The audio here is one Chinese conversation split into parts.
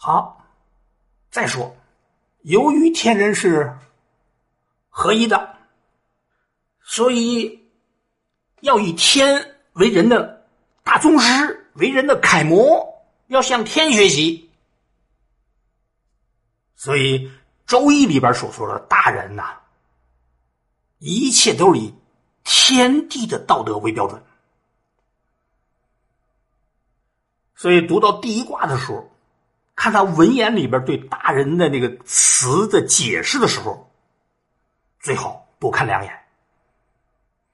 好，再说，由于天人是合一的，所以要以天为人的大宗师，为人的楷模，要向天学习。所以《周易》里边所说的大人呐，一切都是以天地的道德为标准。所以读到第一卦的时候。看他文言里边对大人的那个词的解释的时候，最好多看两眼。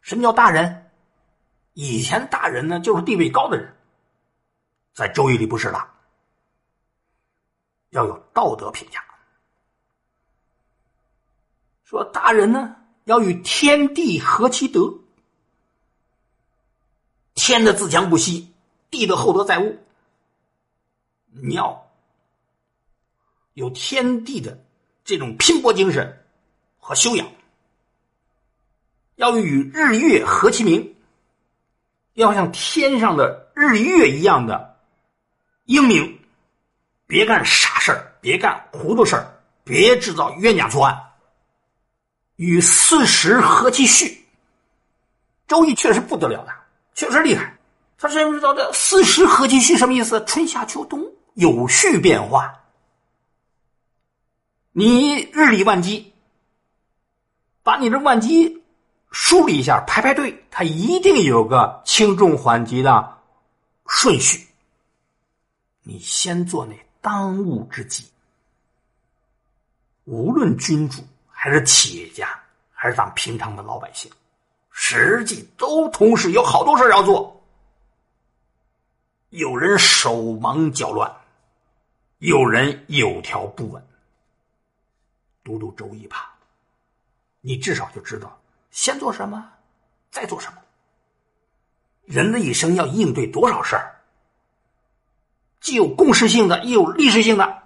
什么叫大人？以前大人呢，就是地位高的人，在《周易》里不是的，要有道德评价。说大人呢，要与天地合其德，天的自强不息，地的厚德载物，你要。有天地的这种拼搏精神和修养，要与日月合其明，要像天上的日月一样的英明，别干傻事儿，别干糊涂事儿，别制造冤假错案。与四时合其序，周易确实不得了的，确实厉害。他知不知道这四时合其序什么意思？春夏秋冬有序变化。你日理万机，把你的万机梳理一下，排排队，它一定有个轻重缓急的顺序。你先做那当务之急。无论君主还是企业家，还是咱们平常的老百姓，实际都同时有好多事要做。有人手忙脚乱，有人有条不紊。读读《周易》吧，你至少就知道先做什么，再做什么。人的一生要应对多少事儿，既有共识性的，也有历史性的。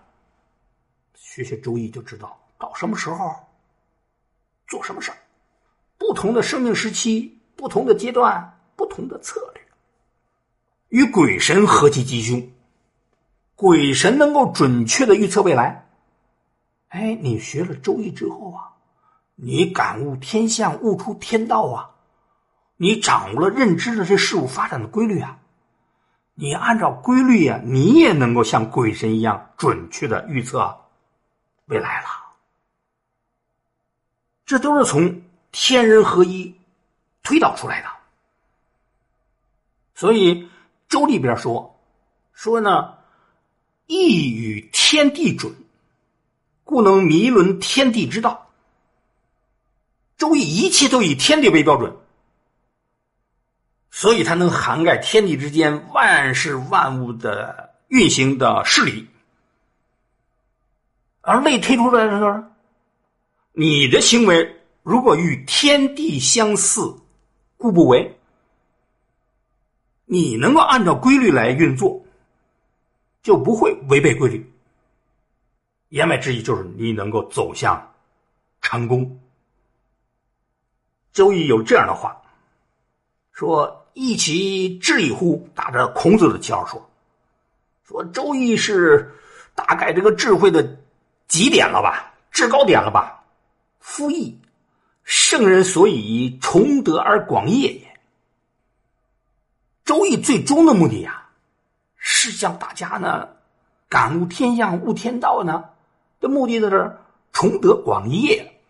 学学《周易》就知道到什么时候做什么事儿。不同的生命时期，不同的阶段，不同的策略。与鬼神何其吉凶，鬼神能够准确的预测未来。哎，你学了《周易》之后啊，你感悟天象，悟出天道啊，你掌握了认知了这事物发展的规律啊，你按照规律呀，你也能够像鬼神一样准确的预测未来了。这都是从天人合一推导出来的。所以《周》里边说说呢，易与天地准。故能迷伦天地之道。周易一切都以天地为标准，所以它能涵盖天地之间万事万物的运行的事理。而类推出来的是，你的行为如果与天地相似，故不为。你能够按照规律来运作，就不会违背规律。言外之意就是你能够走向成功。周易有这样的话说：“一其智矣乎？”打着孔子的旗号说：“说周易是大概这个智慧的极点了吧，制高点了吧？夫易，圣人所以崇德而广业也。周易最终的目的呀，是向大家呢感悟天象、悟天道呢。”的目的在这儿，崇德广业。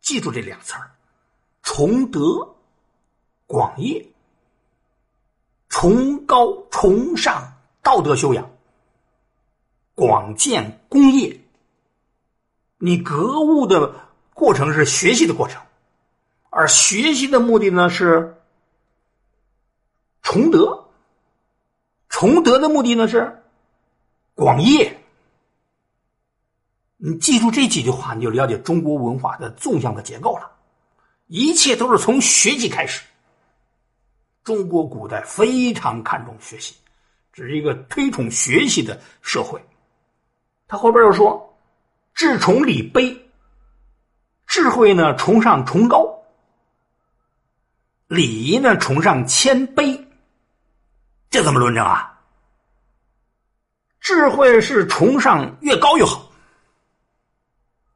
记住这两词儿：崇德、广业，崇高、崇尚道德修养，广建功业。你格物的过程是学习的过程，而学习的目的呢是崇德，崇德的目的呢是。广业，你记住这几句话，你就了解中国文化的纵向的结构了。一切都是从学习开始。中国古代非常看重学习，这是一个推崇学习的社会。他后边又说：“智崇礼卑，智慧呢崇尚崇高，礼仪呢崇尚谦卑。”这怎么论证啊？智慧是崇尚越高越好，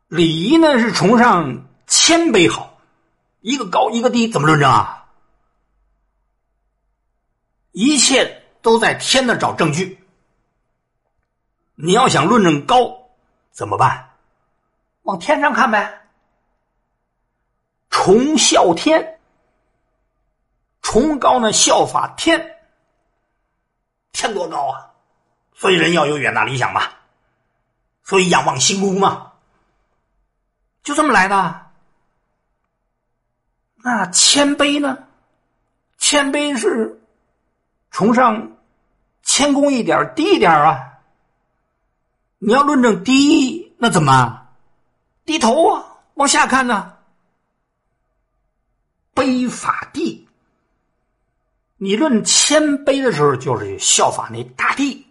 礼仪呢是崇尚谦卑好，一个高一个低，怎么论证啊？一切都在天那找证据。你要想论证高，怎么办？往天上看呗。崇孝天，崇高呢效法天。天多高啊！所以人要有远大理想嘛，所以仰望星空嘛，就这么来的。那谦卑呢？谦卑是崇尚谦恭一点，低一点啊。你要论证低，那怎么？低头啊，往下看呢。卑法地，你论谦卑的时候，就是效法那大地。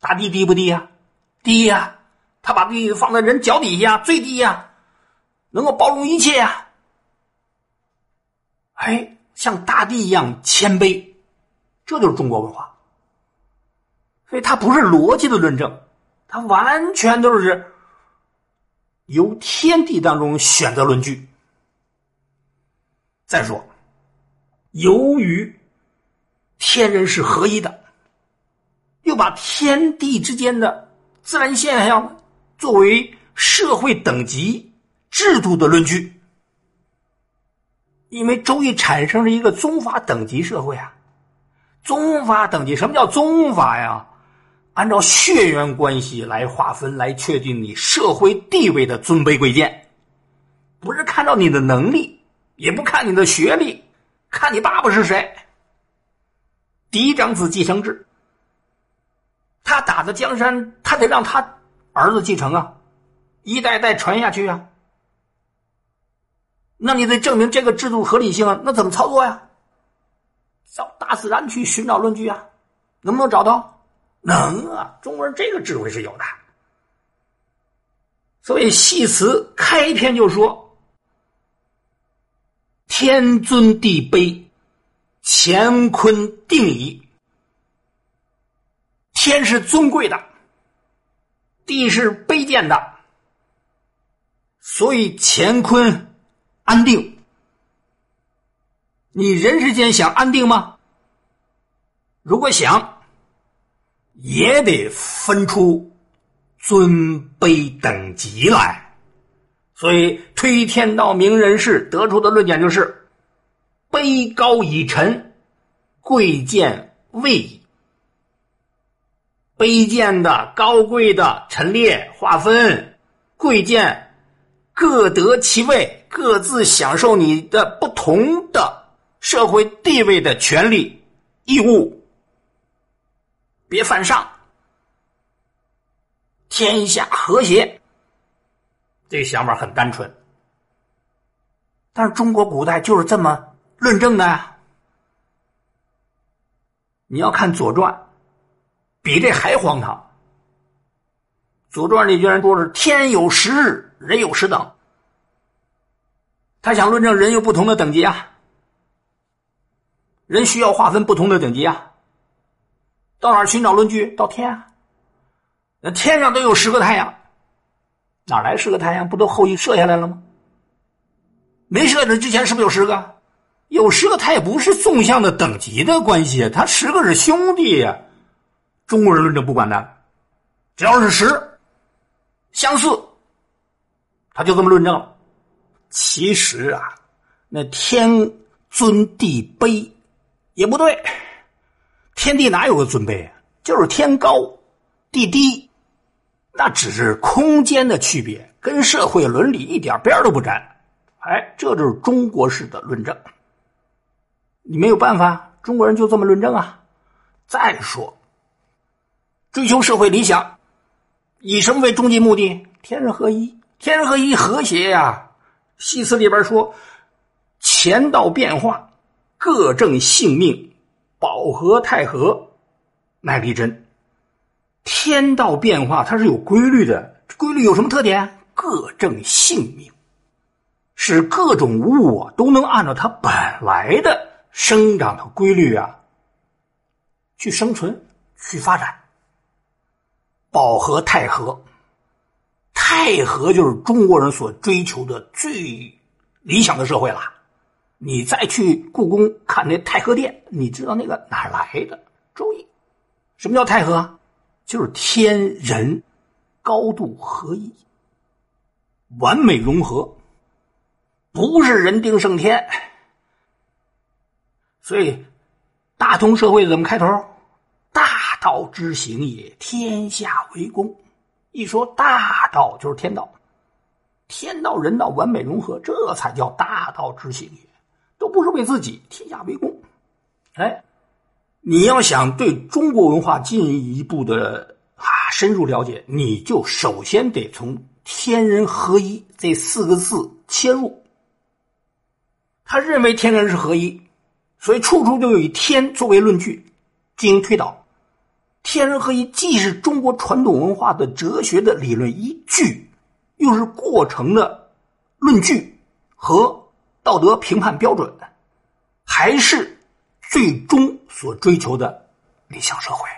大地低不低呀？低呀，他把地放在人脚底下，最低呀，能够包容一切呀。哎，像大地一样谦卑，这就是中国文化。所以它不是逻辑的论证，它完全都是由天地当中选择论据。再说，由于天人是合一的，又把天地之间的自然现象作为社会等级制度的论据，因为周易产生了一个宗法等级社会啊，宗法等级，什么叫宗法呀？按照血缘关系来划分，来确定你社会地位的尊卑贵贱，不是看到你的能力，也不看你的学历，看你爸爸是谁。嫡长子继承制，他打的江山，他得让他儿子继承啊，一代代传下去啊。那你得证明这个制度合理性啊，那怎么操作呀？到大自然去寻找论据啊，能不能找到？能啊，中国人这个智慧是有的。所以戏词开篇就说：“天尊地卑，乾坤定矣。”天是尊贵的，地是卑贱的，所以乾坤安定。你人世间想安定吗？如果想。也得分出尊卑等级来，所以推天道明人士得出的论点就是：卑高以臣，贵贱位矣。卑贱的、高贵的陈列划分，贵贱各得其位，各自享受你的不同的社会地位的权利义务。别犯上，天下和谐。这个想法很单纯，但是中国古代就是这么论证的呀。你要看《左传》，比这还荒唐。《左传》里居然说是天有十日，人有十等。他想论证人有不同的等级啊，人需要划分不同的等级啊。到哪寻找论据？到天啊！那天上都有十个太阳，哪来十个太阳？不都后羿射下来了吗？没射的之前是不是有十个？有十个，他也不是纵向的等级的关系，他十个是兄弟呀。中国人论证不管的，只要是十相似，他就这么论证了。其实啊，那天尊地卑也不对。天地哪有个尊卑啊？就是天高，地低，那只是空间的区别，跟社会伦理一点边都不沾。哎，这就是中国式的论证。你没有办法，中国人就这么论证啊。再说，追求社会理想，以什么为终极目的？天人合一，天人合一，和谐呀。戏词里边说，乾道变化，各正性命。保和太和，乃立真。天道变化，它是有规律的。规律有什么特点？各正性命，使各种物啊都能按照它本来的生长的规律啊去生存、去发展。保和泰和。太和就是中国人所追求的最理想的社会了。你再去故宫看那太和殿，你知道那个哪来的？周易。什么叫太和？就是天人高度合一，完美融合，不是人定胜天。所以，大同社会怎么开头？道之行也，天下为公。一说大道就是天道，天道人道完美融合，这才叫大道之行也。都不是为自己，天下为公。哎，你要想对中国文化进一步的啊深入了解，你就首先得从“天人合一”这四个字切入。他认为天人是合一，所以处处都有以天作为论据进行推导。天人合一既是中国传统文化的哲学的理论依据，又是过程的论据和道德评判标准，还是最终所追求的理想社会。